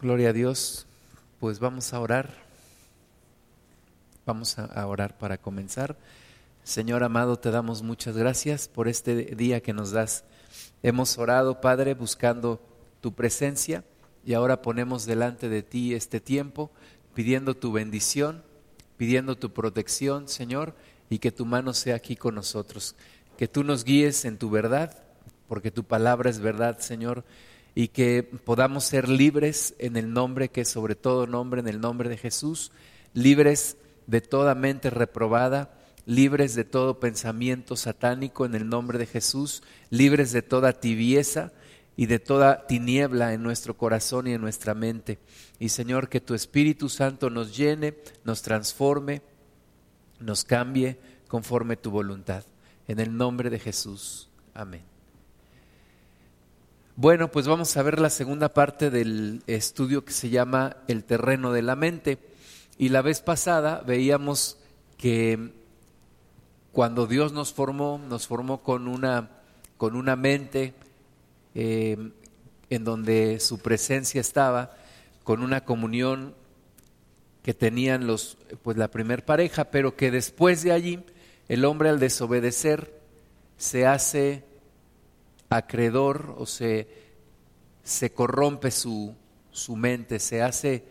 Gloria a Dios. Pues vamos a orar. Vamos a orar para comenzar. Señor amado, te damos muchas gracias por este día que nos das. Hemos orado, Padre, buscando tu presencia y ahora ponemos delante de ti este tiempo, pidiendo tu bendición, pidiendo tu protección, Señor, y que tu mano sea aquí con nosotros. Que tú nos guíes en tu verdad, porque tu palabra es verdad, Señor y que podamos ser libres en el nombre que sobre todo nombre, en el nombre de Jesús, libres de toda mente reprobada, libres de todo pensamiento satánico en el nombre de Jesús, libres de toda tibieza y de toda tiniebla en nuestro corazón y en nuestra mente. Y Señor, que tu Espíritu Santo nos llene, nos transforme, nos cambie conforme tu voluntad. En el nombre de Jesús. Amén. Bueno, pues vamos a ver la segunda parte del estudio que se llama El terreno de la mente. Y la vez pasada veíamos que cuando Dios nos formó, nos formó con una, con una mente eh, en donde su presencia estaba, con una comunión que tenían los, pues la primer pareja, pero que después de allí el hombre al desobedecer se hace acreedor o se, se corrompe su, su mente, se hace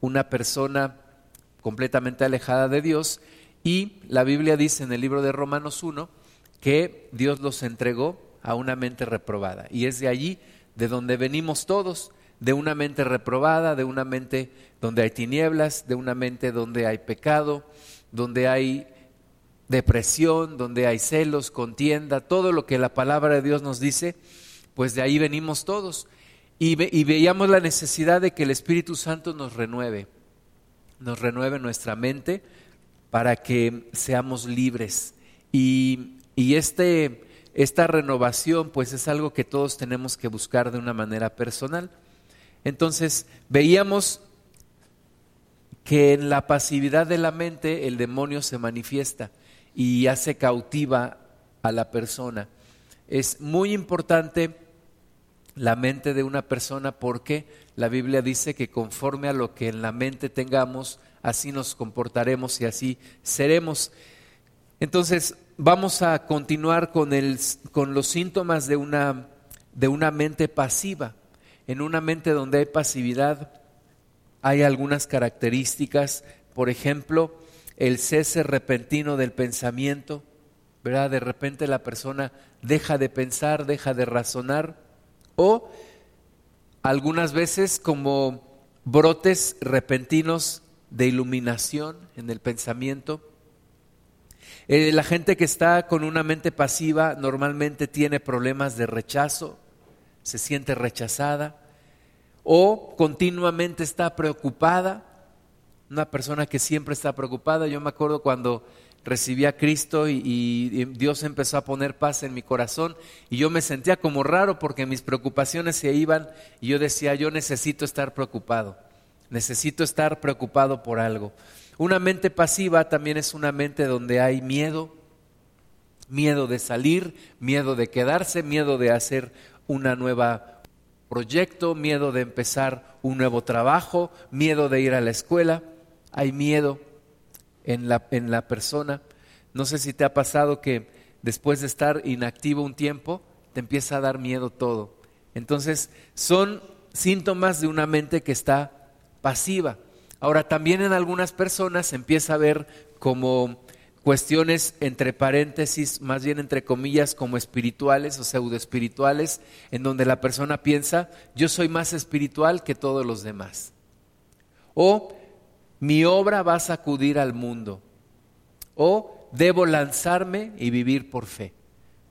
una persona completamente alejada de Dios. Y la Biblia dice en el libro de Romanos 1 que Dios los entregó a una mente reprobada. Y es de allí de donde venimos todos, de una mente reprobada, de una mente donde hay tinieblas, de una mente donde hay pecado, donde hay depresión, donde hay celos, contienda, todo lo que la palabra de Dios nos dice, pues de ahí venimos todos. Y, veíamos la necesidad de que el Espíritu Santo nos renueve, nos renueve nuestra mente para que seamos libres. Y, y este, esta renovación pues es algo que todos tenemos que buscar de una manera personal. Entonces veíamos que en la pasividad de la mente el demonio se manifiesta y hace cautiva a la persona. Es muy importante la mente de una persona porque la Biblia dice que conforme a lo que en la mente tengamos, así nos comportaremos y así seremos. Entonces, vamos a continuar con, el, con los síntomas de una, de una mente pasiva. En una mente donde hay pasividad hay algunas características, por ejemplo, el cese repentino del pensamiento, ¿verdad? De repente la persona deja de pensar, deja de razonar, o algunas veces como brotes repentinos de iluminación en el pensamiento. Eh, la gente que está con una mente pasiva normalmente tiene problemas de rechazo, se siente rechazada o continuamente está preocupada una persona que siempre está preocupada. Yo me acuerdo cuando recibí a Cristo y, Dios empezó a poner paz en mi corazón y yo me sentía como raro porque mis preocupaciones se iban y yo decía, yo necesito estar preocupado, necesito estar preocupado por algo. Una mente pasiva también es una mente donde hay miedo, miedo de salir, miedo de quedarse, miedo de hacer una nueva proyecto, miedo de empezar un nuevo trabajo, miedo de ir a la escuela hay miedo en la, en la persona. No sé si te ha pasado que después de estar inactivo un tiempo, te empieza a dar miedo todo. Entonces, son síntomas de una mente que está pasiva. Ahora, también en algunas personas empieza a ver como cuestiones entre paréntesis, más bien entre comillas, como espirituales o pseudoespirituales, en donde la persona piensa, yo soy más espiritual que todos los demás. O mi obra va a sacudir al mundo. O debo lanzarme y vivir por fe.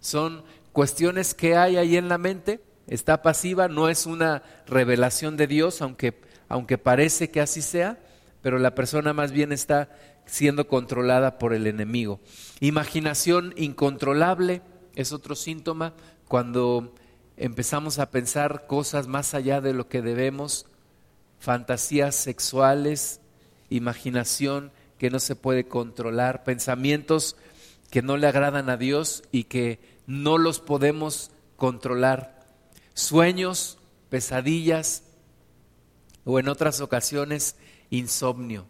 Son cuestiones que hay ahí en la mente, está pasiva, no es una revelación de Dios, aunque, aunque parece que así sea, pero la persona más bien está siendo controlada por el enemigo. Imaginación incontrolable es otro síntoma cuando empezamos a pensar cosas más allá de lo que debemos, fantasías sexuales, imaginación que no se puede controlar, pensamientos que no le agradan a Dios y que no los podemos controlar, sueños, pesadillas, o en otras ocasiones insomnio.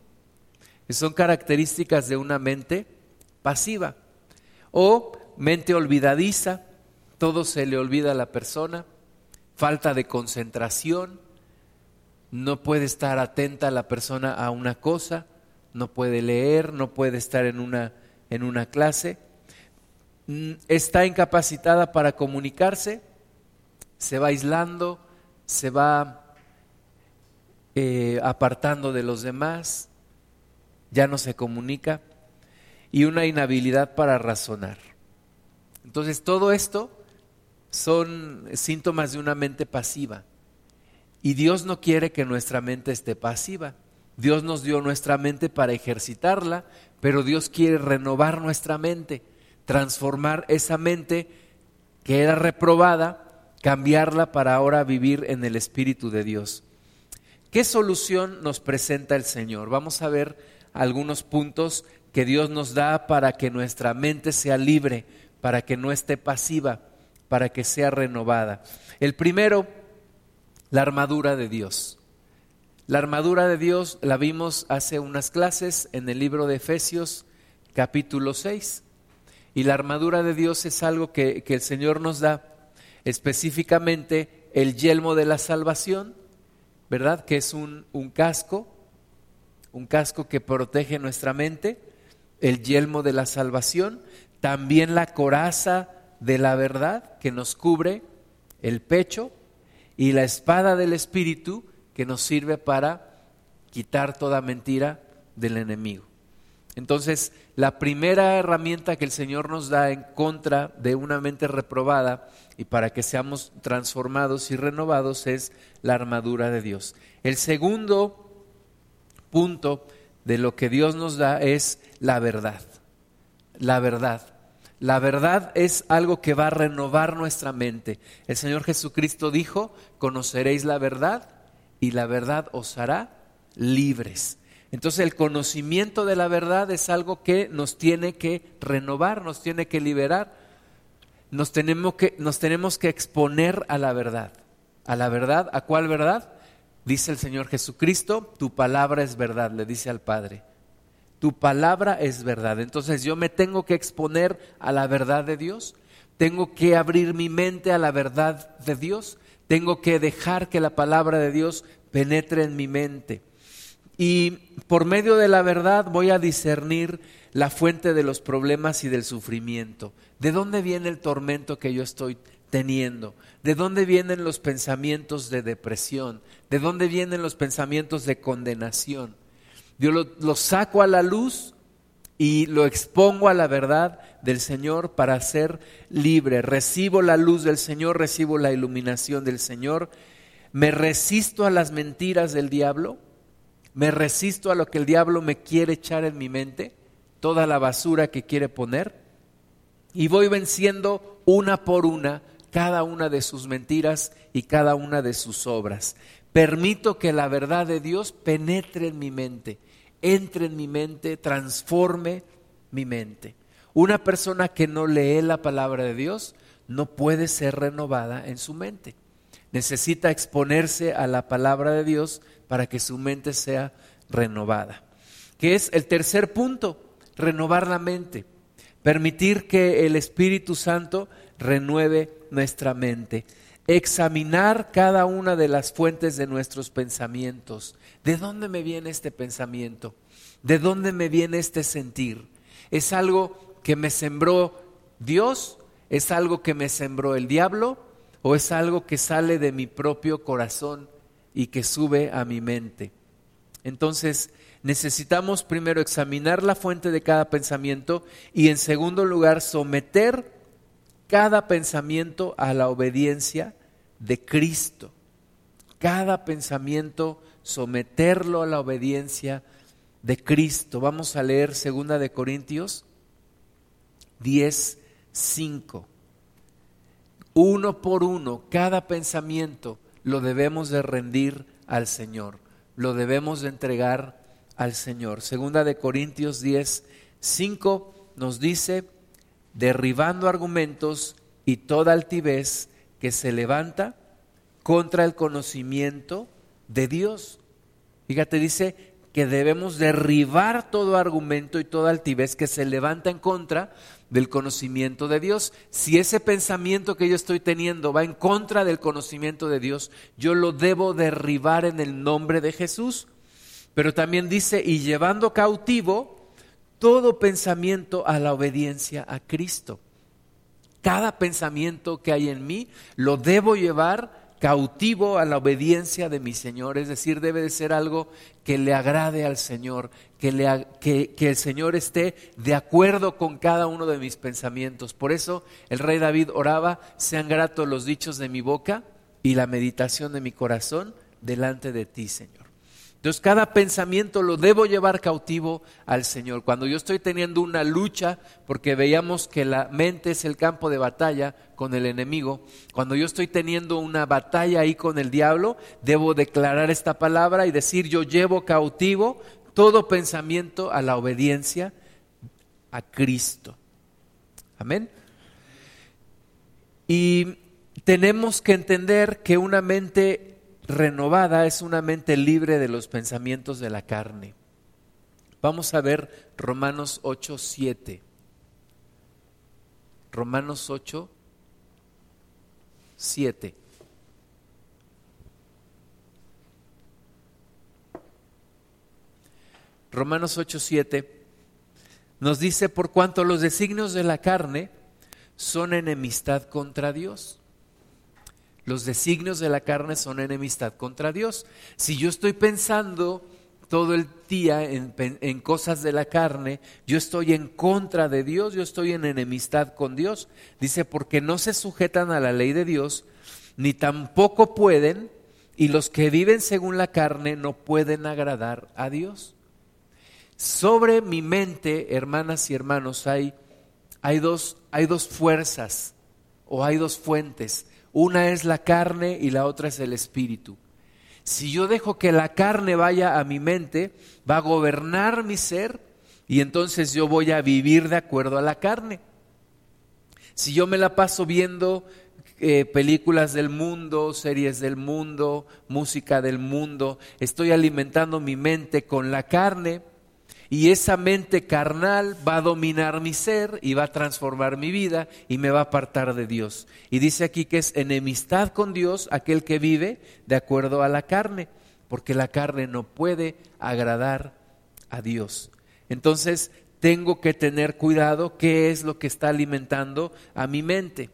Son características de una mente pasiva o mente olvidadiza, todo se le olvida a la persona, falta de concentración, no puede estar atenta la persona a una cosa, no puede leer, no puede estar en una, en una clase, mm, está incapacitada para comunicarse, se va aislando, se va eh, apartando de los demás, ya no se comunica y una inhabilidad para razonar. Entonces todo esto son síntomas de una mente pasiva. Y Dios no quiere que nuestra mente esté pasiva. Dios nos dio nuestra mente para ejercitarla, pero Dios quiere renovar nuestra mente, transformar esa mente que era reprobada, cambiarla para ahora vivir en el Espíritu de Dios. ¿Qué solución nos presenta el Señor? Vamos a ver algunos puntos que Dios nos da para que nuestra mente sea libre, para que no esté pasiva, para que sea renovada. El primero, la armadura de Dios. La armadura de Dios la vimos hace unas clases en el libro de Efesios capítulo 6. Y la armadura de Dios es algo que, que el Señor nos da, específicamente el yelmo de la salvación, ¿verdad? Que es un, un casco, un casco que protege nuestra mente, el yelmo de la salvación, también la coraza de la verdad que nos cubre el pecho y la espada del Espíritu que nos sirve para quitar toda mentira del enemigo. Entonces, la primera herramienta que el Señor nos da en contra de una mente reprobada y para que seamos transformados y renovados es la armadura de Dios. El segundo punto de lo que Dios nos da es la verdad. La verdad. La verdad es algo que va a renovar nuestra mente. El Señor Jesucristo dijo, conoceréis la verdad y la verdad os hará libres. Entonces el conocimiento de la verdad es algo que nos tiene que renovar, nos tiene que liberar. Nos tenemos que, nos tenemos que exponer a la verdad. ¿A la verdad? ¿A cuál verdad? Dice el Señor Jesucristo, tu palabra es verdad, le dice al Padre. Tu palabra es verdad. Entonces yo me tengo que exponer a la verdad de Dios. Tengo que abrir mi mente a la verdad de Dios. Tengo que dejar que la palabra de Dios penetre en mi mente. Y por medio de la verdad voy a discernir la fuente de los problemas y del sufrimiento. ¿De dónde viene el tormento que yo estoy teniendo? ¿De dónde vienen los pensamientos de depresión? ¿De dónde vienen los pensamientos de condenación? Yo lo, saco a la luz y lo expongo a la verdad del Señor para ser libre. Recibo la luz del Señor, recibo la iluminación del Señor. Me resisto a las mentiras del diablo. Me resisto a lo que el diablo me quiere echar en mi mente, toda la basura que quiere poner. Y voy venciendo una por una cada una de sus mentiras y cada una de sus obras. Permito que la verdad de Dios penetre en mi mente entre en mi mente, transforme mi mente. Una persona que no lee la palabra de Dios no puede ser renovada en su mente. Necesita exponerse a la palabra de Dios para que su mente sea renovada. Que es el tercer punto, renovar la mente. Permitir que el Espíritu Santo renueve nuestra mente examinar cada una de las fuentes de nuestros pensamientos. ¿De dónde me viene este pensamiento? ¿De dónde me viene este sentir? ¿Es algo que me sembró Dios? ¿Es algo que me sembró el diablo? ¿O es algo que sale de mi propio corazón y que sube a mi mente? Entonces, necesitamos primero examinar la fuente de cada pensamiento y en segundo lugar someter cada pensamiento a la obediencia de Cristo. Cada pensamiento someterlo a la obediencia de Cristo. Vamos a leer segunda de Corintios 10, 5. Uno por uno, cada pensamiento lo debemos de rendir al Señor, lo debemos de entregar al Señor. Segunda de Corintios 10, 5 nos dice, derribando argumentos y toda altivez que se levanta contra el conocimiento de Dios. Fíjate, dice que debemos derribar todo argumento y toda altivez que se levanta en contra del conocimiento de Dios. Si ese pensamiento que yo estoy teniendo va en contra del conocimiento de Dios, yo lo debo derribar en el nombre de Jesús. Pero también dice, y llevando cautivo todo pensamiento a la obediencia a Cristo. Cada pensamiento que hay en mí lo debo llevar cautivo a la obediencia de mi Señor, es decir, debe de ser algo que le agrade al Señor, que, que, el Señor esté de acuerdo con cada uno de mis pensamientos. Por eso el rey David oraba, sean gratos los dichos de mi boca y la meditación de mi corazón delante de ti, Señor. Entonces cada pensamiento lo debo llevar cautivo al Señor. Cuando yo estoy teniendo una lucha, porque veíamos que la mente es el campo de batalla con el enemigo, cuando yo estoy teniendo una batalla ahí con el diablo, debo declarar esta palabra y decir yo llevo cautivo todo pensamiento a la obediencia a Cristo. Amén. Y tenemos que entender que una mente renovada es una mente libre de los pensamientos de la carne. Vamos a ver Romanos 8, 7. Romanos 8, 7. Romanos 8, 7 nos dice, por cuanto los designios de la carne son enemistad contra Dios. Los designios de la carne son enemistad contra Dios. Si yo estoy pensando todo el día en, cosas de la carne, yo estoy en contra de Dios, yo estoy en enemistad con Dios. Dice, porque no se sujetan a la ley de Dios, ni tampoco pueden, y los que viven según la carne no pueden agradar a Dios. Sobre mi mente, hermanas y hermanos, hay, hay, dos, hay dos fuerzas o hay dos fuentes. Una es la carne y la otra es el espíritu. Si yo dejo que la carne vaya a mi mente, va a gobernar mi ser y entonces yo voy a vivir de acuerdo a la carne. Si yo me la paso viendo eh, películas del mundo, series del mundo, música del mundo, estoy alimentando mi mente con la carne, y esa mente carnal va a dominar mi ser y va a transformar mi vida y me va a apartar de Dios. Y dice aquí que es enemistad con Dios aquel que vive de acuerdo a la carne, porque la carne no puede agradar a Dios. Entonces tengo que tener cuidado qué es lo que está alimentando a mi mente.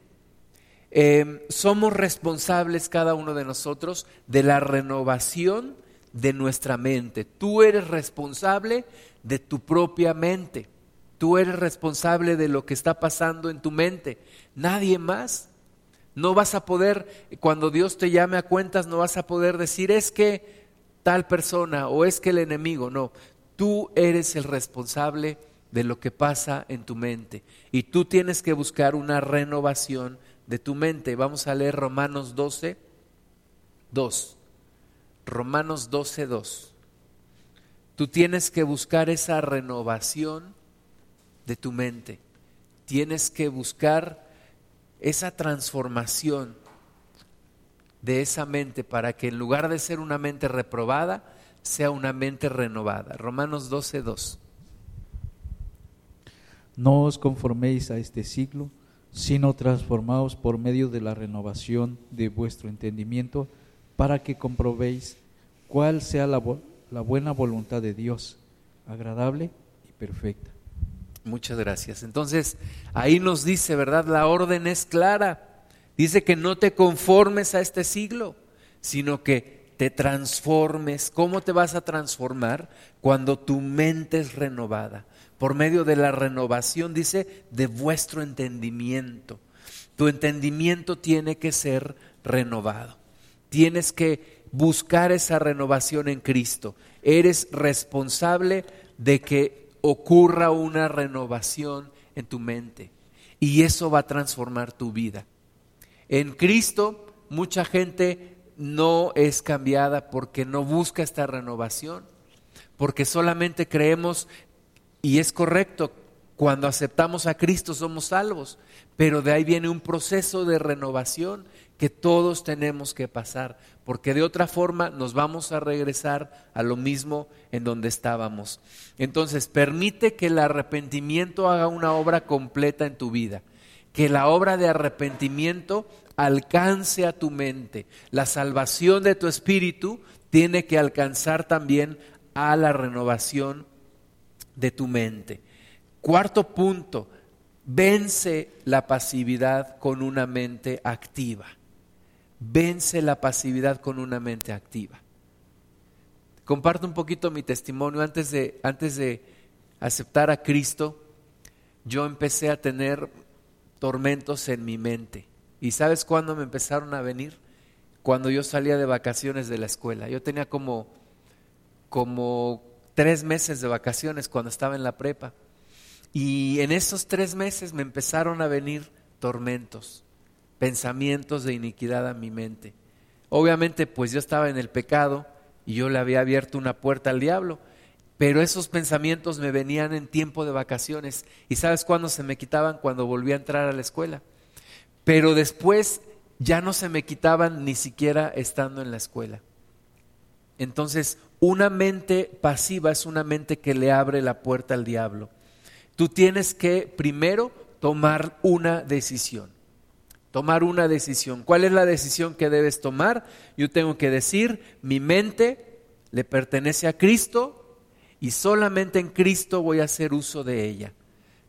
Em, somos responsables cada uno de nosotros de la renovación de nuestra mente. Tú eres responsable de tu propia mente. Tú eres responsable de lo que está pasando en tu mente. Nadie más. No vas a poder, cuando Dios te llame a cuentas, no vas a poder decir es que tal persona o es que el enemigo. No, tú eres el responsable de lo que pasa en tu mente. Y tú tienes que buscar una renovación de tu mente. Vamos a leer Romanos 12, 2. Romanos 12, 2. Tú tienes que buscar esa renovación de tu mente. Tienes que buscar esa transformación de esa mente para que en lugar de ser una mente reprobada, sea una mente renovada. Romanos 12, 2. No os conforméis a este siglo, sino transformaos por medio de la renovación de vuestro entendimiento, para que comprobéis cuál sea la, la buena voluntad de Dios, agradable y perfecta. Muchas gracias. Entonces, ahí nos dice, ¿verdad? La orden es clara. Dice que no te conformes a este siglo, sino que te transformes. ¿Cómo te vas a transformar? Cuando tu mente es renovada. Por medio de la renovación, dice, de vuestro entendimiento. Tu entendimiento tiene que ser renovado. Tienes que buscar esa renovación en Cristo. Eres responsable de que ocurra una renovación en tu mente y eso va a transformar tu vida. En Cristo mucha gente no es cambiada porque no busca esta renovación, porque solamente creemos, y es correcto, Cuando aceptamos a Cristo somos salvos, pero de ahí viene un proceso de renovación que todos tenemos que pasar, porque de otra forma nos vamos a regresar a lo mismo en donde estábamos. Entonces, permite que el arrepentimiento haga una obra completa en tu vida, que la obra de arrepentimiento alcance a tu mente. La salvación de tu espíritu tiene que alcanzar también a la renovación de tu mente. Cuarto punto, vence la pasividad con una mente activa. Vence la pasividad con una mente activa. Comparto un poquito mi testimonio. Antes de, antes de aceptar a Cristo, yo empecé a tener tormentos en mi mente. ¿Y sabes cuándo me empezaron a venir? Cuando yo salía de vacaciones de la escuela. Yo tenía como, como tres meses de vacaciones cuando estaba en la prepa. Y en esos tres meses me empezaron a venir tormentos, pensamientos de iniquidad a mi mente. Obviamente pues yo estaba en el pecado y yo le había abierto una puerta al diablo, pero esos pensamientos me venían en tiempo de vacaciones. ¿Y sabes cuándo se me quitaban? Cuando volví a entrar a la escuela pero después ya no se me quitaban ni siquiera estando en la escuela. Entonces, una mente pasiva es una mente que le abre la puerta al diablo. Tú tienes que primero tomar una decisión. Tomar una decisión. ¿Cuál es la decisión que debes tomar? Yo tengo que decir, mi mente le pertenece a Cristo y solamente en Cristo voy a hacer uso de ella.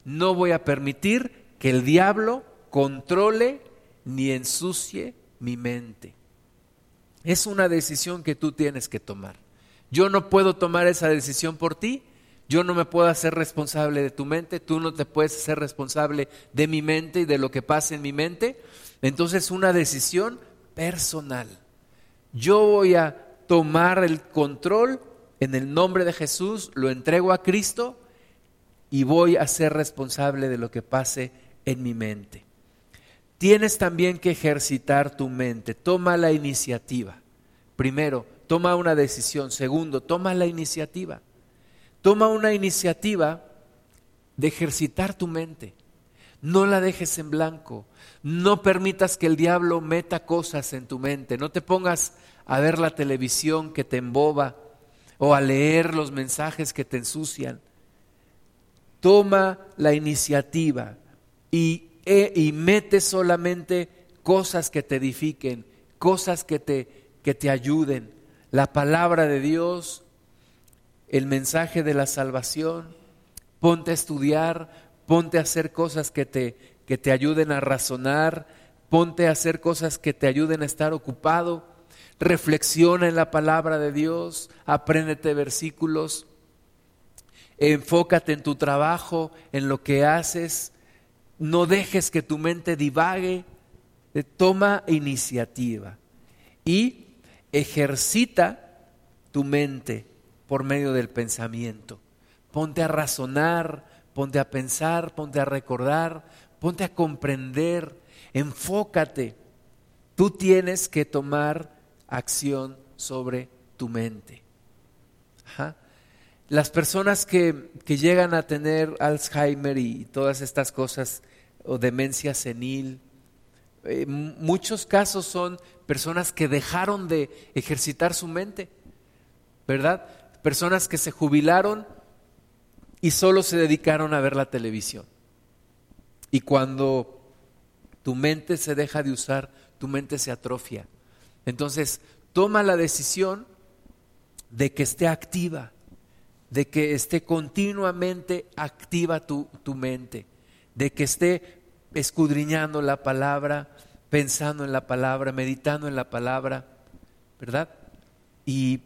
No voy a permitir que el diablo controle ni ensucie mi mente. Es una decisión que tú tienes que tomar. Yo no puedo tomar esa decisión por ti, yo no me puedo hacer responsable de tu mente, tú no te puedes hacer responsable de mi mente y de lo que pasa en mi mente. Entonces una decisión personal. Yo voy a tomar el control en el nombre de Jesús, lo entrego a Cristo y voy a ser responsable de lo que pase en mi mente tienes también que ejercitar tu mente. Toma la iniciativa. Primero, toma una decisión. Segundo, toma la iniciativa. Toma una iniciativa de ejercitar tu mente. No la dejes en blanco. No permitas que el diablo meta cosas en tu mente. No te pongas a ver la televisión que te emboba o a leer los mensajes que te ensucian. Toma la iniciativa y e, y mete solamente cosas que te edifiquen, cosas que te, que te ayuden. La palabra de Dios, el mensaje de la salvación. Ponte a estudiar, ponte a hacer cosas que te, que te ayuden a razonar, ponte a hacer cosas que te ayuden a estar ocupado. Reflexiona en la palabra de Dios, apréndete versículos, enfócate en tu trabajo, en lo que haces, no dejes que tu mente divague, eh, toma iniciativa y ejercita tu mente por medio del pensamiento. Ponte a razonar, ponte a pensar, ponte a recordar, ponte a comprender, enfócate. Tú tienes que tomar acción sobre tu mente. Las personas que, que, llegan a tener Alzheimer y todas estas cosas, o demencia senil, eh, muchos casos son personas que dejaron de ejercitar su mente, ¿verdad? Personas que se jubilaron y solo se dedicaron a ver la televisión. Y cuando tu mente se deja de usar, tu mente se atrofia. Entonces, toma la decisión de que esté activa de que esté continuamente activa tu, tu, mente, de que esté escudriñando la palabra, pensando en la palabra, meditando en la palabra, ¿verdad? Y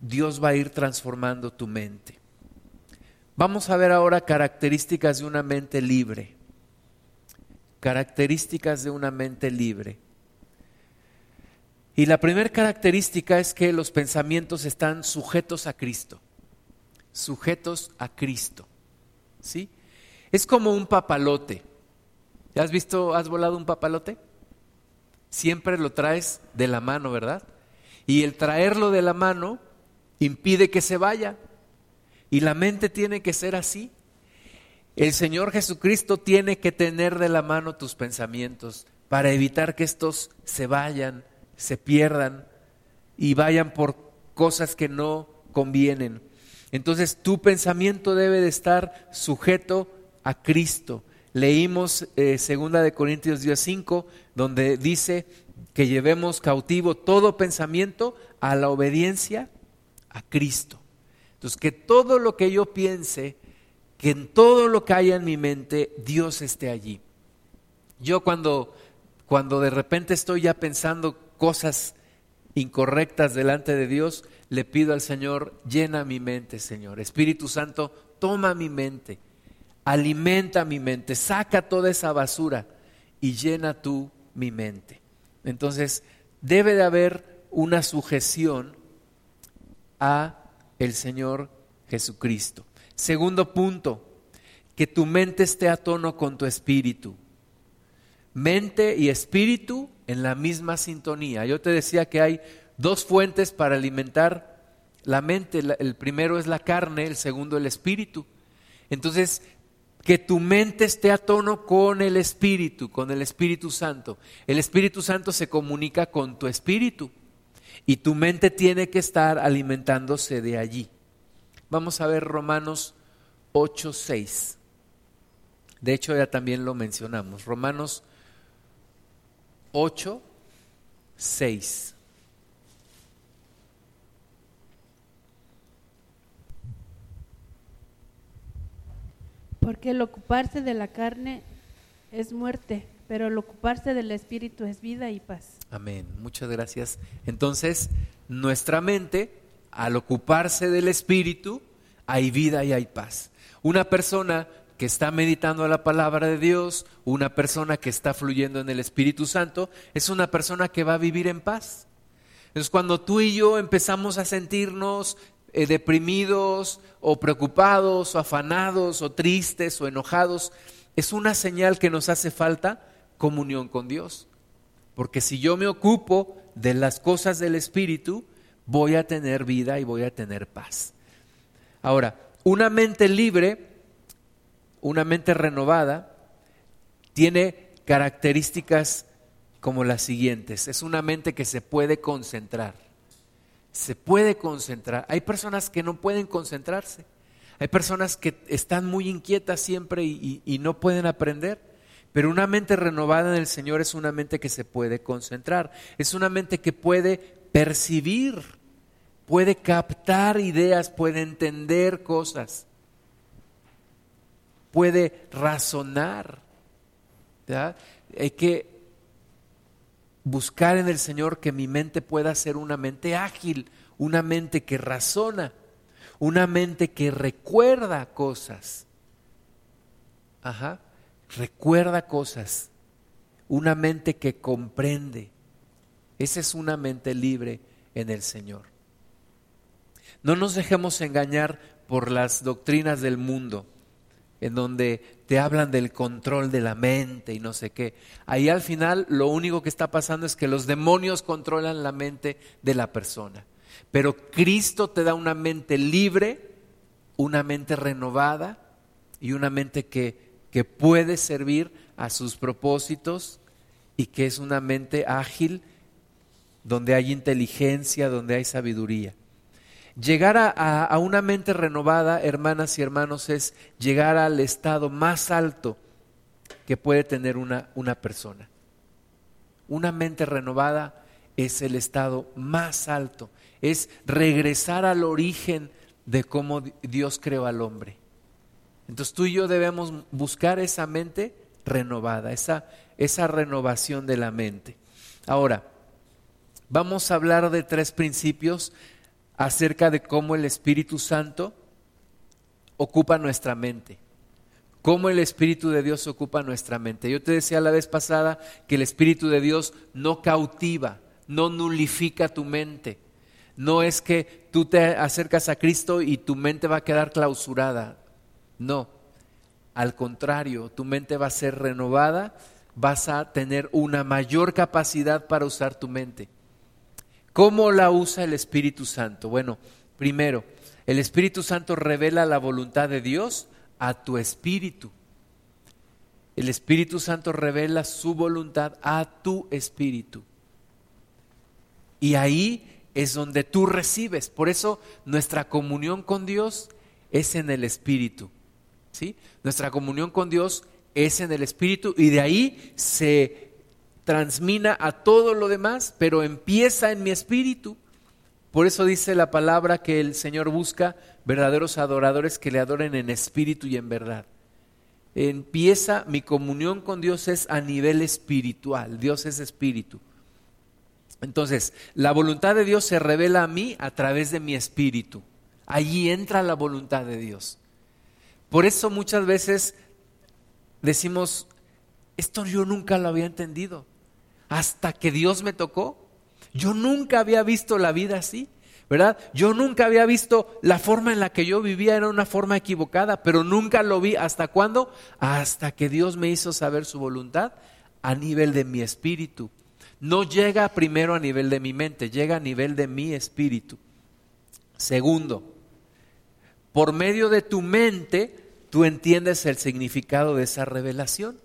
Dios va a ir transformando tu mente. Vamos a ver ahora características de una mente libre. Características de una mente libre. Y la primera característica es que los pensamientos están sujetos a Cristo sujetos a Cristo. ¿Sí? Es como un papalote. ¿Ya has visto, has volado un papalote? Siempre lo traes de la mano, ¿verdad? Y el traerlo de la mano impide que se vaya. Y la mente tiene que ser así. El Señor Jesucristo tiene que tener de la mano tus pensamientos para evitar que estos se vayan, se pierdan y vayan por cosas que no convienen. Entonces tu pensamiento debe de estar sujeto a Cristo. Leímos eh, segunda de Corintios 5, donde dice que llevemos cautivo todo pensamiento a la obediencia a Cristo. Entonces, que todo lo que yo piense, que en todo lo que haya en mi mente, Dios esté allí. Yo cuando, cuando de repente estoy ya pensando cosas incorrectas delante de Dios, le pido al Señor, llena mi mente, Señor. Espíritu Santo, toma mi mente, alimenta mi mente, saca toda esa basura y llena tú mi mente. Entonces, debe de haber una sujeción a el Señor Jesucristo. Segundo punto, que tu mente esté a tono con tu espíritu. Mente y espíritu en la misma sintonía. Yo te decía que hay dos fuentes para alimentar la mente. El primero es la carne, el segundo el espíritu. Entonces, que tu mente esté a tono con el Espíritu, con el Espíritu Santo. El Espíritu Santo se comunica con tu espíritu y tu mente tiene que estar alimentándose de allí. Vamos a ver Romanos 8, 6. De hecho, ya también lo mencionamos. Romanos 8, 6. Porque el ocuparse de la carne es muerte, pero el ocuparse del espíritu es vida y paz. Amén. Muchas gracias. Entonces, nuestra mente, al ocuparse del espíritu, hay vida y hay paz. Una persona que está meditando la palabra de Dios, una persona que está fluyendo en el Espíritu Santo, es una persona que va a vivir en paz. Entonces, cuando tú y yo empezamos a sentirnos eh, deprimidos o preocupados o afanados o tristes o enojados, es una señal que nos hace falta comunión con Dios. Porque si yo me ocupo de las cosas del Espíritu, voy a tener vida y voy a tener paz. Ahora, una mente libre, una mente renovada, tiene características como las siguientes. Es una mente que se puede concentrar se puede concentrar. Hay personas que no pueden concentrarse. Hay personas que están muy inquietas siempre y, no pueden aprender. Pero una mente renovada en el Señor es una mente que se puede concentrar. Es una mente que puede percibir, puede captar ideas, puede entender cosas, puede razonar. Hay que buscar en el Señor que mi mente pueda ser una mente ágil, una mente que razona, una mente que recuerda cosas. Ajá, recuerda cosas, una mente que comprende. Esa es una mente libre en el Señor. No nos dejemos engañar por las doctrinas del mundo en donde te hablan del control de la mente y no sé qué. Ahí al final lo único que está pasando es que los demonios controlan la mente de la persona. Pero Cristo te da una mente libre, una mente renovada y una mente que, que puede servir a sus propósitos y que es una mente ágil donde hay inteligencia, donde hay sabiduría. Llegar a, una mente renovada, hermanas y hermanos, es llegar al estado más alto que puede tener una, una persona. Una mente renovada es el estado más alto, es regresar al origen de cómo Dios creó al hombre. Entonces tú y yo debemos buscar esa mente renovada, esa, esa renovación de la mente. Ahora, vamos a hablar de tres principios acerca de cómo el Espíritu Santo ocupa nuestra mente. Cómo el Espíritu de Dios ocupa nuestra mente. Yo te decía la vez pasada que el Espíritu de Dios no cautiva, no nulifica tu mente. No es que tú te acercas a Cristo y tu mente va a quedar clausurada. No. Al contrario, tu mente va a ser renovada, vas a tener una mayor capacidad para usar tu mente. ¿Cómo la usa el Espíritu Santo? Bueno, primero, el Espíritu Santo revela la voluntad de Dios a tu espíritu. El Espíritu Santo revela su voluntad a tu espíritu. Y ahí es donde tú recibes. Por eso nuestra comunión con Dios es en el Espíritu. ¿Sí? Nuestra comunión con Dios es en el Espíritu y de ahí se transmina a todo lo demás, pero empieza en mi espíritu. Por eso dice la palabra que el Señor busca verdaderos adoradores que le adoren en espíritu y en verdad. Empieza mi comunión con Dios es a nivel espiritual. Dios es espíritu. Entonces, la voluntad de Dios se revela a mí a través de mi espíritu. Allí entra la voluntad de Dios. Por eso muchas veces decimos, esto yo nunca lo había entendido. Hasta que Dios me tocó. Yo nunca había visto la vida así, ¿verdad? Yo nunca había visto la forma en la que yo vivía era una forma equivocada, pero nunca lo vi. ¿Hasta cuándo? Hasta que Dios me hizo saber su voluntad a nivel de mi espíritu. No llega primero a nivel de mi mente, llega a nivel de mi espíritu. Segundo, por medio de tu mente, tú entiendes el significado de esa revelación.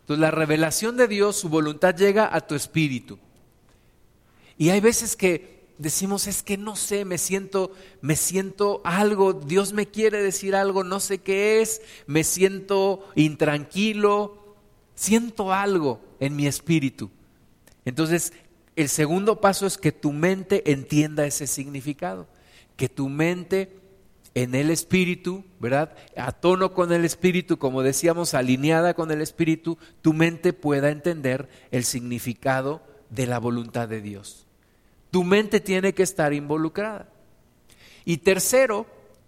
Entonces, la revelación de Dios, su voluntad llega a tu espíritu. Y hay veces que decimos, es que no sé, me siento, me siento algo, Dios me quiere decir algo, no sé qué es, me siento intranquilo, siento algo en mi espíritu. Entonces, el segundo paso es que tu mente entienda ese significado que tu mente en el espíritu, ¿verdad? A tono con el espíritu, como decíamos, alineada con el espíritu, tu mente pueda entender el significado de la voluntad de Dios. Tu mente tiene que estar involucrada. Y tercero,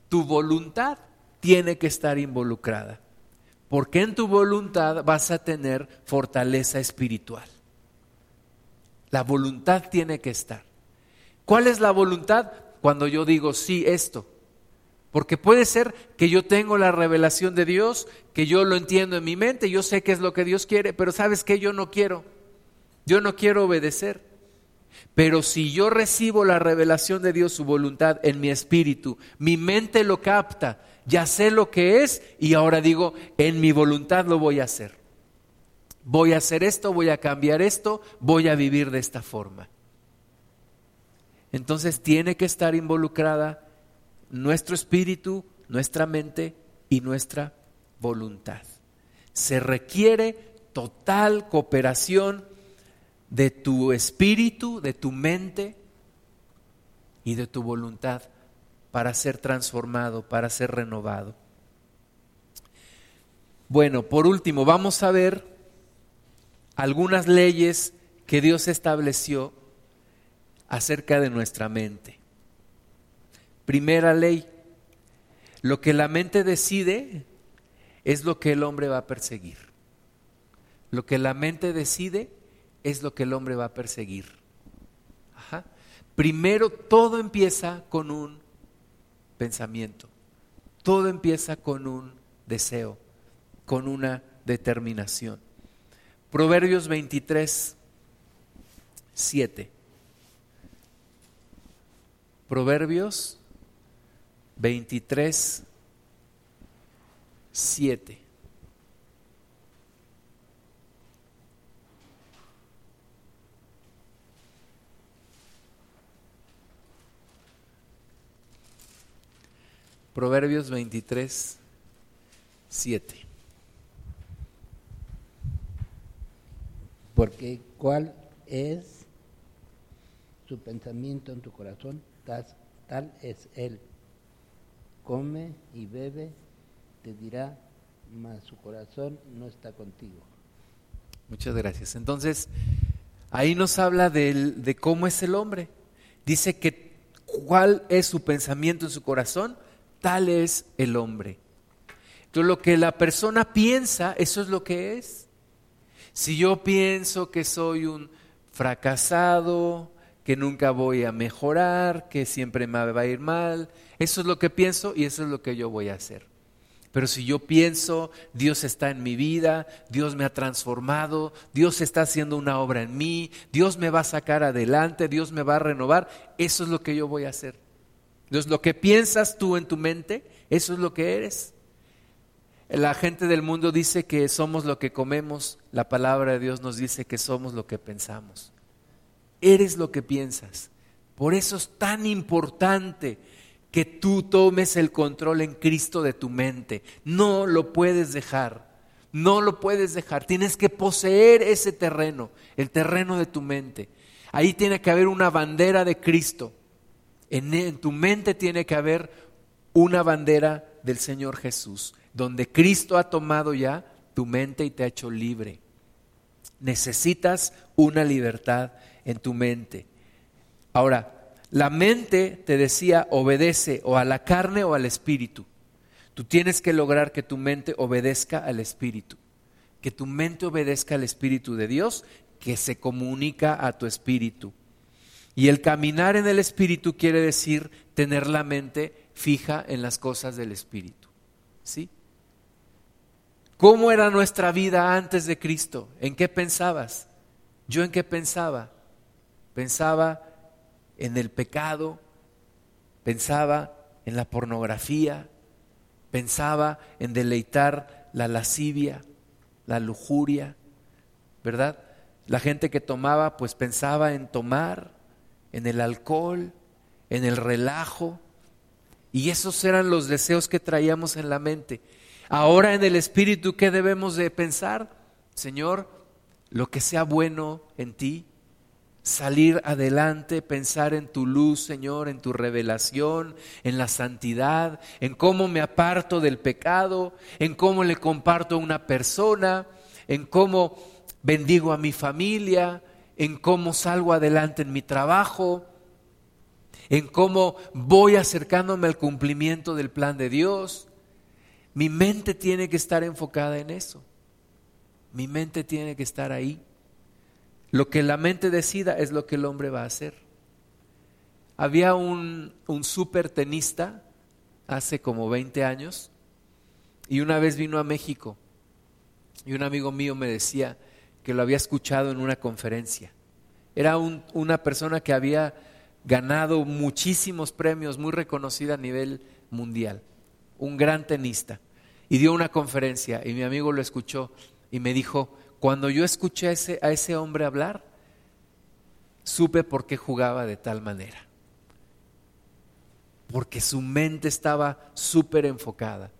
tu voluntad tiene que estar involucrada. Porque en tu voluntad vas a tener fortaleza espiritual. La voluntad tiene que estar. ¿Cuál es la voluntad? cuando yo digo sí esto. Porque puede ser que yo tengo la revelación de Dios, que yo lo entiendo en mi mente, yo sé qué es lo que Dios quiere, pero sabes que yo no quiero. Yo no quiero obedecer. Pero si yo recibo la revelación de Dios, su voluntad en mi espíritu, mi mente lo capta, ya sé lo que es y ahora digo, en mi voluntad lo voy a hacer. Voy a hacer esto, voy a cambiar esto, voy a vivir de esta forma entonces tiene que estar involucrada nuestro espíritu, nuestra mente y nuestra voluntad. Se requiere total cooperación de tu espíritu, de tu mente y de tu voluntad para ser transformado, para ser renovado. Bueno, por último, vamos a ver algunas leyes que Dios estableció acerca de nuestra mente. Primera ley, lo que la mente decide es lo que el hombre va a perseguir. Lo que la mente decide es lo que el hombre va a perseguir. Primero, todo empieza con un pensamiento. Todo empieza con un deseo, con una determinación. Proverbios 23, 7. Proverbios 23, 7. Proverbios 23, 7. Porque cuál es su pensamiento en tu corazón, tal, es Él. Come y bebe, te dirá, mas su corazón no está contigo. Muchas gracias. Entonces, ahí nos habla de cómo es el hombre. Dice que cuál es su pensamiento en su corazón, tal es el hombre. Entonces, lo que la persona piensa, eso es lo que es. Si yo pienso que soy un fracasado, que nunca voy a mejorar, que siempre me va a ir mal. Eso es lo que pienso y eso es lo que yo voy a hacer. Pero si yo pienso, Dios está en mi vida, Dios me ha transformado, Dios está haciendo una obra en mí, Dios me va a sacar adelante, Dios me va a renovar, eso es lo que yo voy a hacer. Entonces, lo que piensas tú en tu mente, eso es lo que eres. La gente del mundo dice que somos lo que comemos, la palabra de Dios nos dice que somos lo que pensamos. Eres lo que piensas. Por eso es tan importante que tú tomes el control en Cristo de tu mente. No lo puedes dejar. No lo puedes dejar. Tienes que poseer ese terreno, el terreno de tu mente. Ahí tiene que haber una bandera de Cristo. En, en tu mente tiene que haber una bandera del Señor Jesús donde Cristo ha tomado ya tu mente y te ha hecho libre. Necesitas una libertad en tu mente. Ahora, la mente, te decía, obedece o a la carne o al espíritu. Tú tienes que lograr que tu mente obedezca al espíritu, que tu mente obedezca al espíritu de Dios, que se comunica a tu espíritu. Y el caminar en el espíritu quiere decir tener la mente fija en las cosas del espíritu. ¿Sí? ¿Cómo era nuestra vida antes de Cristo? ¿En qué pensabas? ¿Yo en qué pensaba? Pensaba en el pecado, pensaba en la pornografía, pensaba en deleitar la lascivia, la lujuria, ¿verdad? La gente que tomaba, pues pensaba en tomar, en el alcohol, en el relajo, y esos eran los deseos que traíamos en la mente. Ahora en el Espíritu, ¿qué debemos de pensar? Señor, lo que sea bueno en ti, salir adelante, pensar en tu luz, Señor, en tu revelación, en la santidad, en cómo me aparto del pecado, en cómo le comparto a una persona, en cómo bendigo a mi familia, en cómo salgo adelante en mi trabajo, en cómo voy acercándome al cumplimiento del plan de Dios. Mi mente tiene que estar enfocada en eso. Mi mente tiene que estar ahí. Lo que la mente decida es lo que el hombre va a hacer. Había un, un super tenista hace como 20 años y una vez vino a México y un amigo mío me decía que lo había escuchado en una conferencia. Era una persona que había ganado muchísimos premios, muy reconocida a nivel mundial un gran tenista, y dio una conferencia y mi amigo lo escuchó y me dijo, cuando yo escuché a ese, hombre hablar, supe por qué jugaba de tal manera. Porque su mente estaba súper enfocada,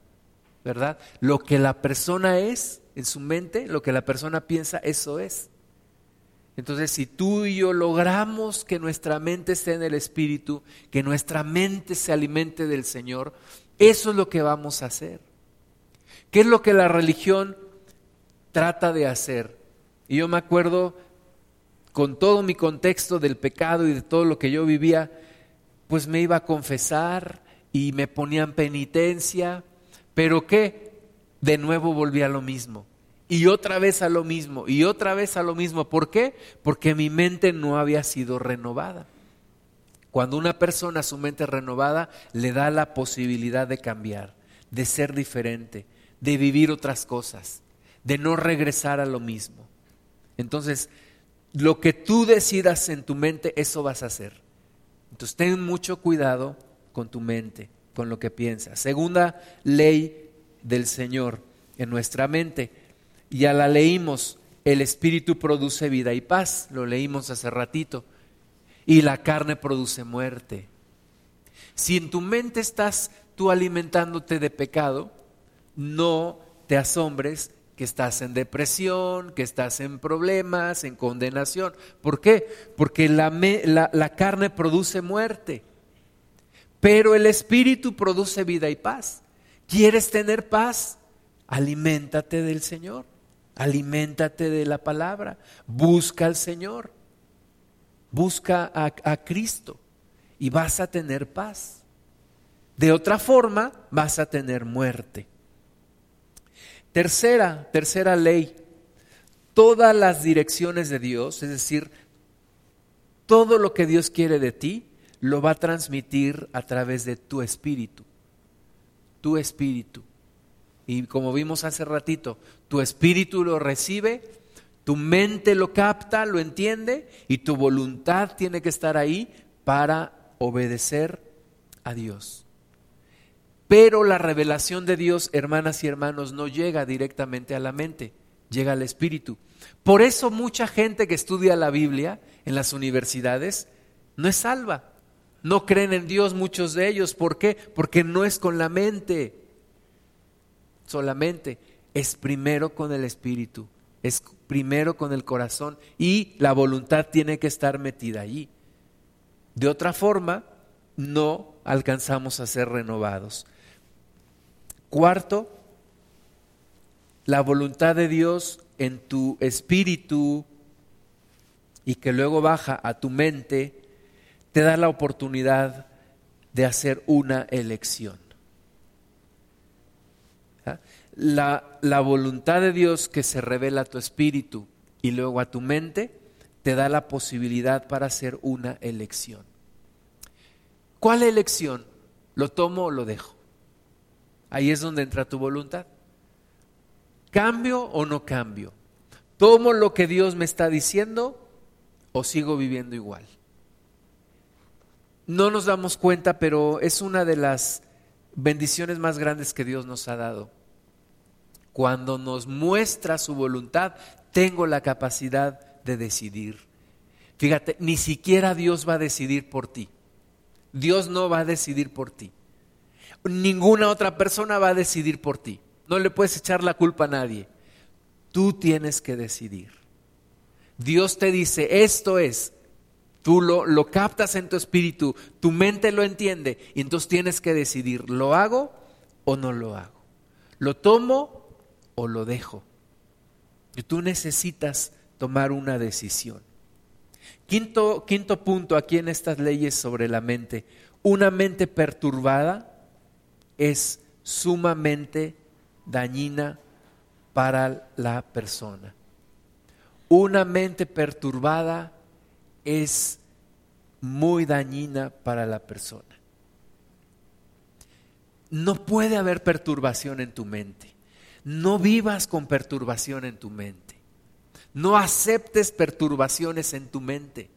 ¿verdad? Lo que la persona es en su mente, lo que la persona piensa, eso es. Entonces, si tú y yo logramos que nuestra mente esté en el Espíritu, que nuestra mente se alimente del Señor, eso es lo que vamos a hacer. ¿Qué es lo que la religión trata de hacer? Y yo me acuerdo con todo mi contexto del pecado y de todo lo que yo vivía, pues me iba a confesar y me ponían penitencia, pero ¿qué? De nuevo volví a lo mismo. Y otra vez a lo mismo, y otra vez a lo mismo. ¿Por qué? Porque mi mente no había sido renovada. Cuando una persona, su mente renovada, le da la posibilidad de cambiar, de ser diferente, de vivir otras cosas, de no regresar a lo mismo. Entonces, lo que tú decidas en tu mente, eso vas a hacer. Entonces, ten mucho cuidado con tu mente, con lo que piensas. Segunda ley del Señor en nuestra mente. Ya la leímos, el Espíritu produce vida y paz, lo leímos hace ratito y la carne produce muerte. Si en tu mente estás tú alimentándote de pecado, no te asombres que estás en depresión, que estás en problemas, en condenación. ¿Por qué? Porque la, carne produce muerte, pero el espíritu produce vida y paz. ¿Quieres tener paz? Aliméntate del Señor, aliméntate de la palabra, busca al Señor busca a, Cristo y vas a tener paz. De otra forma, vas a tener muerte. Tercera, tercera ley, todas las direcciones de Dios, es decir, todo lo que Dios quiere de ti, lo va a transmitir a través de tu espíritu. Tu espíritu. Y como vimos hace ratito, tu espíritu lo recibe tu mente lo capta, lo entiende y tu voluntad tiene que estar ahí para obedecer a Dios. Pero la revelación de Dios, hermanas y hermanos, no llega directamente a la mente, llega al espíritu. Por eso mucha gente que estudia la Biblia en las universidades no es salva. No creen en Dios muchos de ellos. ¿Por qué? Porque no es con la mente solamente, es primero con el espíritu, es primero con el corazón y la voluntad tiene que estar metida allí. De otra forma, no alcanzamos a ser renovados. Cuarto, la voluntad de Dios en tu espíritu y que luego baja a tu mente, te da la oportunidad de hacer una elección. ¿Ah? La, la, voluntad de Dios que se revela a tu espíritu y luego a tu mente, te da la posibilidad para hacer una elección. ¿Cuál elección? ¿Lo tomo o lo dejo? Ahí es donde entra tu voluntad. ¿Cambio o no cambio? ¿Tomo lo que Dios me está diciendo o sigo viviendo igual? No nos damos cuenta, pero es una de las bendiciones más grandes que Dios nos ha dado. Cuando nos muestra su voluntad, tengo la capacidad de decidir. Fíjate, ni siquiera Dios va a decidir por ti. Dios no va a decidir por ti. Ninguna otra persona va a decidir por ti. No le puedes echar la culpa a nadie. Tú tienes que decidir. Dios te dice, esto es, tú lo, lo captas en tu espíritu, tu mente lo entiende y entonces tienes que decidir, ¿lo hago o no lo hago? ¿Lo tomo o lo dejo? Y tú necesitas tomar una decisión. Quinto, quinto punto aquí en estas leyes sobre la mente. Una mente perturbada es sumamente dañina para la persona. Una mente perturbada es muy dañina para la persona. No puede haber perturbación en tu mente. No vivas con perturbación en tu mente. No aceptes perturbaciones en tu mente.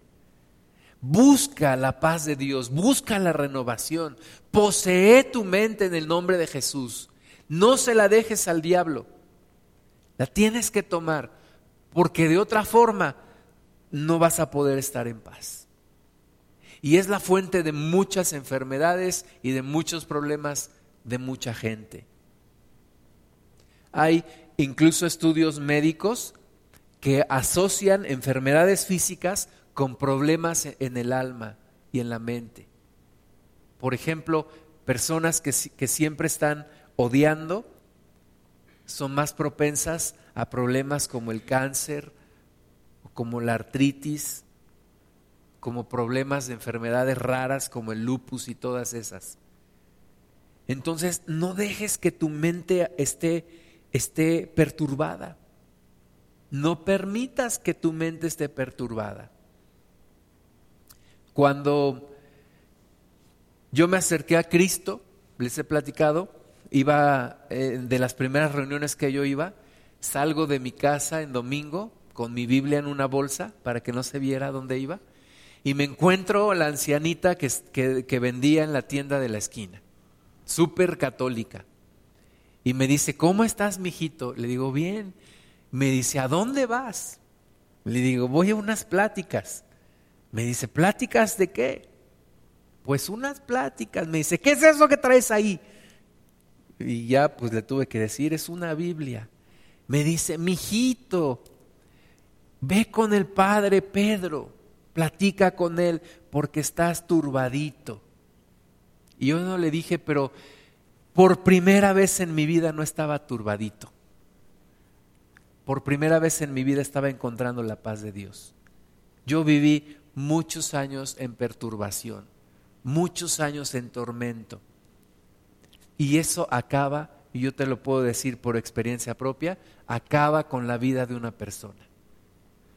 Busca la paz de Dios, busca la renovación. Posee tu mente en el nombre de Jesús. No se la dejes al diablo. La tienes que tomar, porque de otra forma no vas a poder estar en paz. Y es la fuente de muchas enfermedades y de muchos problemas de mucha gente. Hay incluso estudios médicos que asocian enfermedades físicas con problemas en el alma y en la mente. Por ejemplo, personas que, que siempre están odiando son más propensas a problemas como el cáncer, como la artritis, como problemas de enfermedades raras como el lupus y todas esas. Entonces, no dejes que tu mente esté, esté perturbada. No permitas que tu mente esté perturbada. Cuando yo me acerqué a Cristo, les he platicado, iba eh, de las primeras reuniones que yo iba, salgo de mi casa en domingo con mi Biblia en una bolsa para que no se viera dónde iba y me encuentro a la ancianita que, que, que vendía en la tienda de la esquina, súper católica. Y me dice, ¿cómo estás, mijito? Le digo, bien. Me dice, ¿a dónde vas? Le digo, voy a unas pláticas. Me dice, ¿pláticas de qué? Pues unas pláticas. Me dice, ¿qué es eso que traes ahí? Y ya pues le tuve que decir, es una Biblia. Me dice, mijito, ve con el padre Pedro, platica con él porque estás turbadito. Y yo no le dije, pero por primera vez en mi vida no estaba turbadito por primera vez en mi vida estaba encontrando la paz de Dios. Yo viví muchos años en perturbación, muchos años en tormento. Y eso acaba, y yo te lo puedo decir por experiencia propia, acaba con la vida de una persona.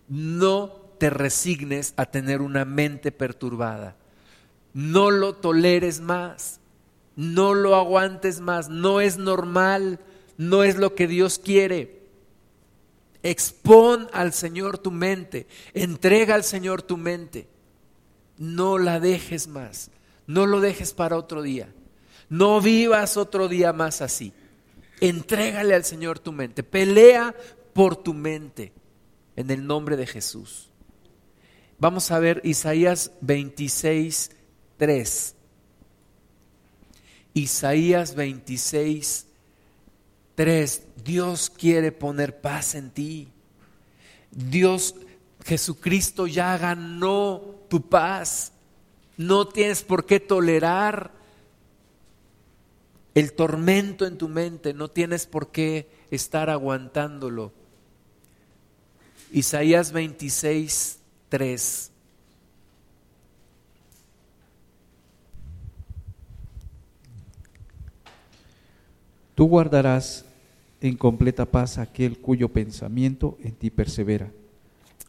No te resignes a tener una mente perturbada. No lo toleres más. No lo aguantes más. No es normal. No es lo que Dios quiere. Expon al Señor tu mente, entrega al Señor tu mente. No la dejes más. No lo dejes para otro día. No vivas otro día más así. Entrégale al Señor tu mente. Pelea por tu mente en el nombre de Jesús. Vamos a ver Isaías 26, 3. Isaías 26, 3. Dios quiere poner paz en ti. Dios, Jesucristo ya ganó tu paz. No tienes por qué tolerar el tormento en tu mente, no tienes por qué estar aguantándolo. Isaías 26, 3. Tú guardarás en completa paz aquel cuyo pensamiento en ti persevera,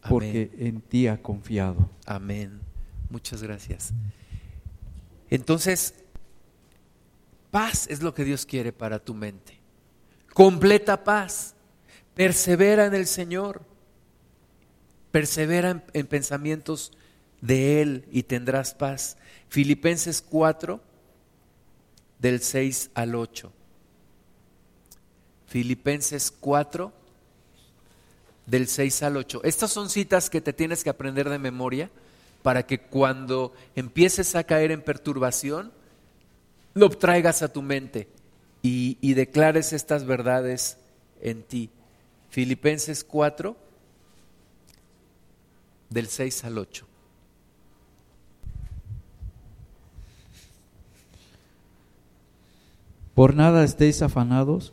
porque en ti ha confiado. Amén. Muchas gracias. Entonces, paz es lo que Dios quiere para tu mente. Completa paz. Persevera en el Señor. Persevera en, pensamientos de Él y tendrás paz. Filipenses 4, del 6 al 8. Filipenses 4, del 6 al 8. Estas son citas que te tienes que aprender de memoria para que cuando empieces a caer en perturbación, lo traigas a tu mente y, y declares estas verdades en ti. Filipenses 4, del 6 al 8. Por nada estéis afanados,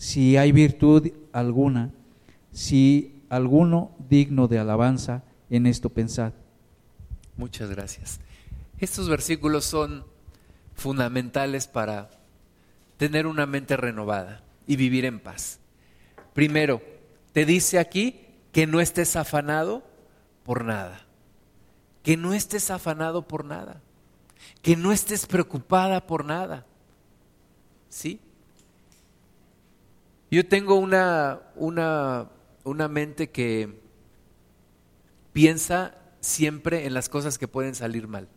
si hay virtud alguna, si alguno digno de alabanza, en esto pensad. Muchas gracias. Estos versículos son fundamentales para tener una mente renovada y vivir en paz. Primero, te dice aquí que no estés afanado por nada, que no estés afanado por nada, que no estés preocupada por nada. ¿Sí? Yo tengo una, una, una mente que piensa siempre en las cosas que pueden salir mal.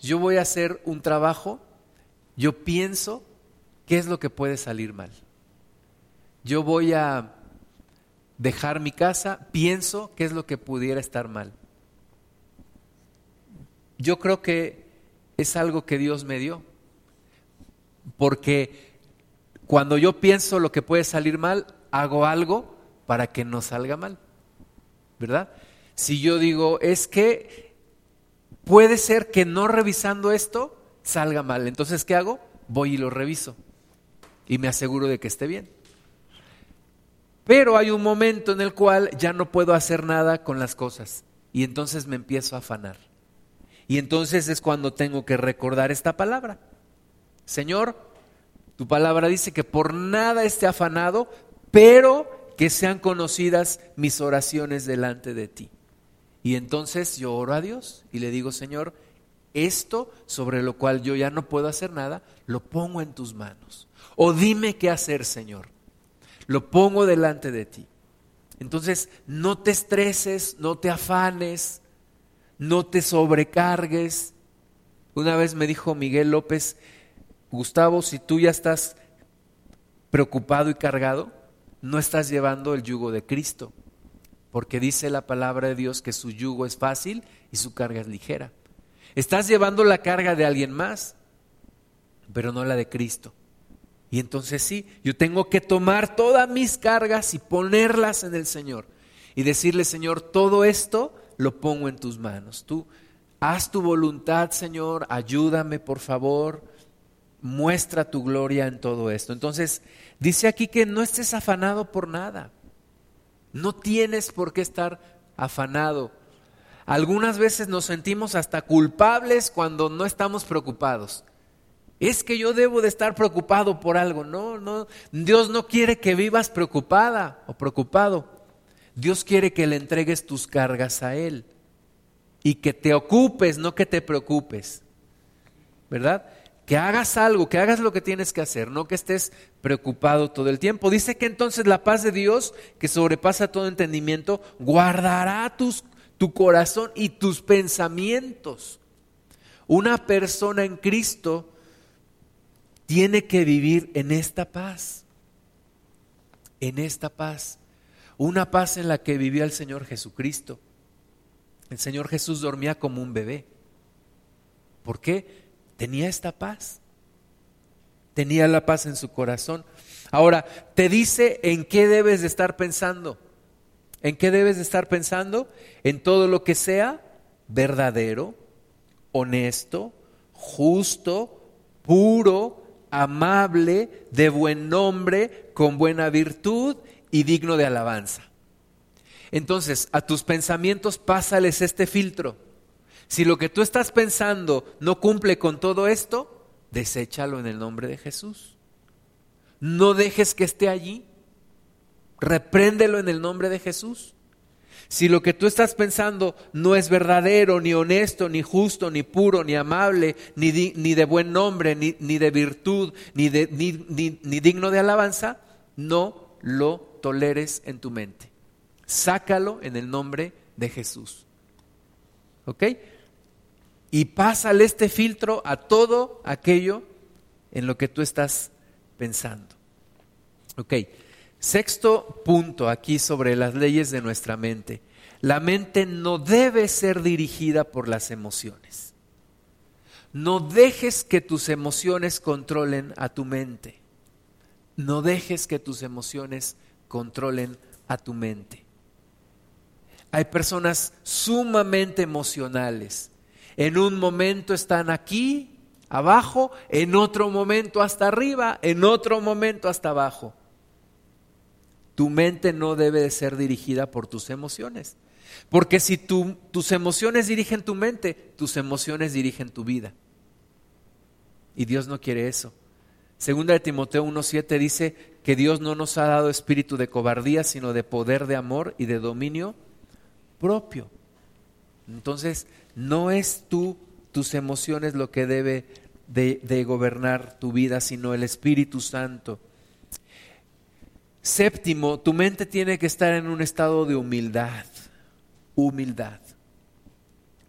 Yo voy a hacer un trabajo, yo pienso qué es lo que puede salir mal. Yo voy a dejar mi casa, pienso qué es lo que pudiera estar mal. Yo creo que es algo que Dios me dio, porque cuando yo pienso lo que puede salir mal, hago algo para que no salga mal, ¿verdad? Si yo digo, es que puede ser que no revisando esto salga mal, entonces ¿qué hago? Voy y lo reviso y me aseguro de que esté bien. Pero hay un momento en el cual ya no puedo hacer nada con las cosas y entonces me empiezo a afanar. Y entonces es cuando tengo que recordar esta palabra. Señor, tu palabra dice que por nada esté afanado, pero que sean conocidas mis oraciones delante de ti. Y entonces yo oro a Dios y le digo, Señor, esto sobre lo cual yo ya no puedo hacer nada, lo pongo en tus manos. O dime qué hacer, Señor. Lo pongo delante de ti. Entonces, no te estreses, no te afanes, no te sobrecargues. Una vez me dijo Miguel López, Gustavo, si tú ya estás preocupado y cargado, no estás llevando el yugo de Cristo porque dice la palabra de Dios que su yugo es fácil y su carga es ligera. Estás llevando la carga de alguien más, pero no la de Cristo. Y entonces sí, yo tengo que tomar todas mis cargas y ponerlas en el Señor y decirle, Señor, todo esto lo pongo en tus manos. Tú haz tu voluntad, Señor, ayúdame, por favor, muestra tu gloria en todo esto. Entonces, dice aquí que no estés afanado por nada. No tienes por qué estar afanado. Algunas veces nos sentimos hasta culpables cuando no estamos preocupados. Es que yo debo de estar preocupado por algo. No, no. Dios no quiere que vivas preocupada o preocupado. Dios quiere que le entregues tus cargas a Él y que te ocupes, no que te preocupes. ¿Verdad? Que hagas algo, que hagas lo que tienes que hacer, no que estés preocupado todo el tiempo. Dice que entonces la paz de Dios, que sobrepasa todo entendimiento, guardará tus tu corazón y tus pensamientos. Una persona en Cristo tiene que vivir en esta paz, en esta paz, una paz en la que vivía el Señor Jesucristo. El Señor Jesús dormía como un bebé. ¿Por qué? Tenía esta paz. Tenía la paz en su corazón. Ahora, te dice en qué debes de estar pensando. ¿En qué debes de estar pensando? En todo lo que sea verdadero, honesto, justo, puro, amable, de buen nombre, con buena virtud y digno de alabanza. Entonces, a tus pensamientos pásales este filtro. Si lo que tú estás pensando no cumple con todo esto, deséchalo en el nombre de Jesús. No dejes que esté allí. Repréndelo en el nombre de Jesús. Si lo que tú estás pensando no es verdadero, ni honesto, ni justo, ni puro, ni amable, ni, de buen nombre, ni, de virtud, ni, ni digno de alabanza, no lo toleres en tu mente. Sácalo en el nombre de Jesús. ¿Ok? Y pásale este filtro a todo aquello en lo que tú estás pensando. Ok. Sexto punto aquí sobre las leyes de nuestra mente. La mente no debe ser dirigida por las emociones. No dejes que tus emociones controlen a tu mente. No dejes que tus emociones controlen a tu mente. Hay personas sumamente emocionales. En un momento están aquí, abajo, en otro momento hasta arriba, en otro momento hasta abajo. Tu mente no debe de ser dirigida por tus emociones. Porque si tus emociones dirigen tu mente, tus emociones dirigen tu vida. Y Dios no quiere eso. Segunda de Timoteo 1.7 dice que Dios no nos ha dado espíritu de cobardía, sino de poder, de amor y de dominio propio. Entonces, no es tú, tus emociones lo que debe de gobernar tu vida, sino el Espíritu Santo. Séptimo, tu mente tiene que estar en un estado de humildad. Humildad.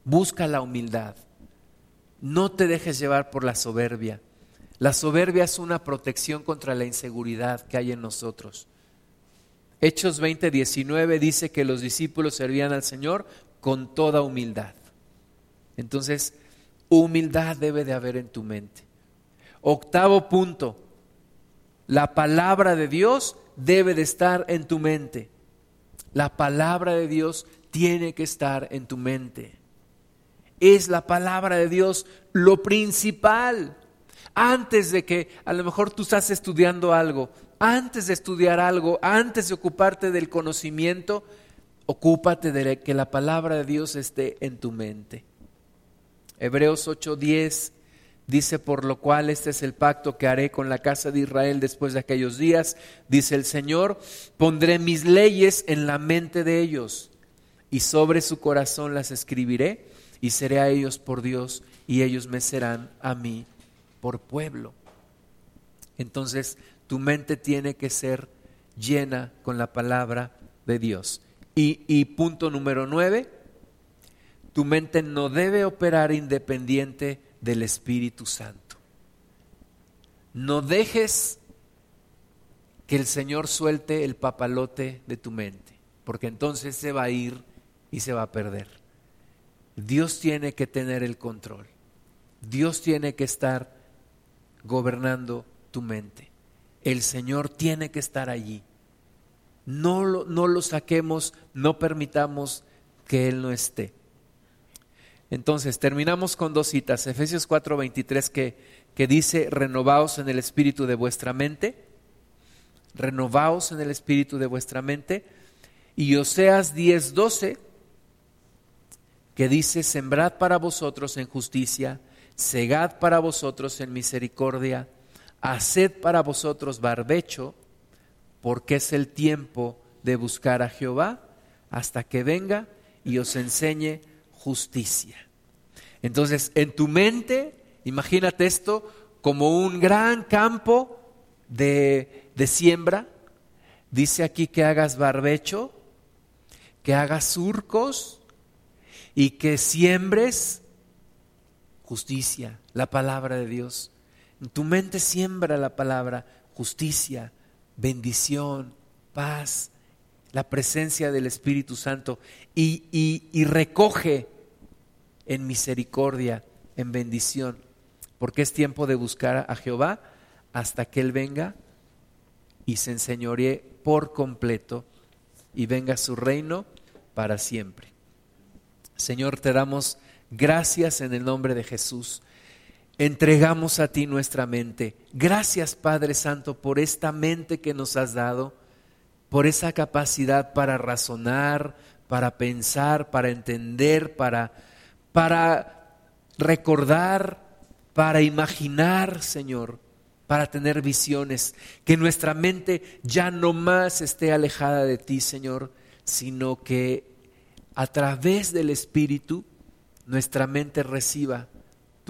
Busca la humildad. No te dejes llevar por la soberbia. La soberbia es una protección contra la inseguridad que hay en nosotros. Hechos 20, 19 dice que los discípulos servían al Señor con toda humildad. Entonces, humildad debe de haber en tu mente. Octavo punto, la palabra de Dios debe de estar en tu mente. La palabra de Dios tiene que estar en tu mente. Es la palabra de Dios lo principal. Antes de que a lo mejor tú estás estudiando algo, antes de estudiar algo, antes de ocuparte del conocimiento, ocúpate de que la palabra de Dios esté en tu mente. Hebreos 8:10 Dice, por lo cual este es el pacto que haré con la casa de Israel después de aquellos días, dice el Señor, pondré mis leyes en la mente de ellos y sobre su corazón las escribiré y seré a ellos por Dios y ellos me serán a mí por pueblo. Entonces, tu mente tiene que ser llena con la palabra de Dios. Y, punto número nueve, tu mente no debe operar independiente del Espíritu Santo. No dejes que el Señor suelte el papalote de tu mente, porque entonces se va a ir y se va a perder. Dios tiene que tener el control. Dios tiene que estar gobernando tu mente. El Señor tiene que estar allí. No lo, no lo saquemos, no permitamos que Él no esté. Entonces, terminamos con dos citas. Efesios 4:23 que, que dice, renovaos en el espíritu de vuestra mente. Renovaos en el espíritu de vuestra mente. Y Oseas 10:12 que que dice, sembrad para vosotros en justicia, segad para vosotros en misericordia, haced para vosotros barbecho, porque es el tiempo de buscar a Jehová hasta que venga y os enseñe justicia. Entonces, en tu mente, imagínate esto como un gran campo de, de siembra. Dice aquí que hagas barbecho, que hagas surcos y que siembres justicia, la palabra de Dios. En tu mente siembra la palabra justicia, bendición, paz, la presencia del Espíritu Santo y, y, recoge en misericordia, en bendición, porque es tiempo de buscar a Jehová hasta que Él venga y se enseñoree por completo y venga su reino para siempre. Señor, te damos gracias en el nombre de Jesús. Entregamos a ti nuestra mente. Gracias, Padre Santo, por esta mente que nos has dado por esa capacidad para razonar, para pensar, para entender, para, para recordar, para imaginar, Señor, para tener visiones, que nuestra mente ya no más esté alejada de ti, Señor, sino que a través del Espíritu nuestra mente reciba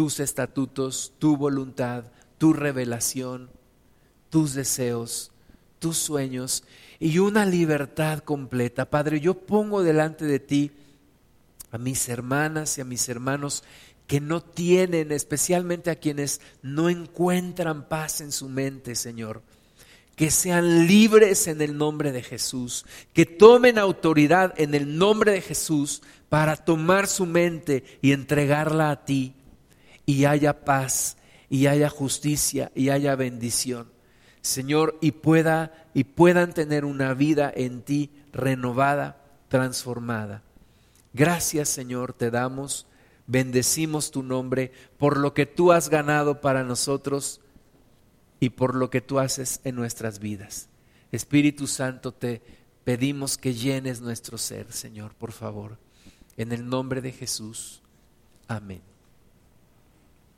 tus estatutos, tu voluntad, tu revelación, tus deseos, tus sueños y una libertad completa. Padre, yo pongo delante de ti a mis hermanas y a mis hermanos que no tienen, especialmente a quienes no encuentran paz en su mente, Señor. Que sean libres en el nombre de Jesús, que tomen autoridad en el nombre de Jesús para tomar su mente y entregarla a ti y haya paz y haya justicia y haya bendición. Señor, y pueda y puedan tener una vida en ti renovada, transformada. Gracias, Señor, te damos, bendecimos tu nombre por lo que tú has ganado para nosotros y por lo que tú haces en nuestras vidas. Espíritu Santo, te pedimos que llenes nuestro ser, Señor, por favor. En el nombre de Jesús. Amén.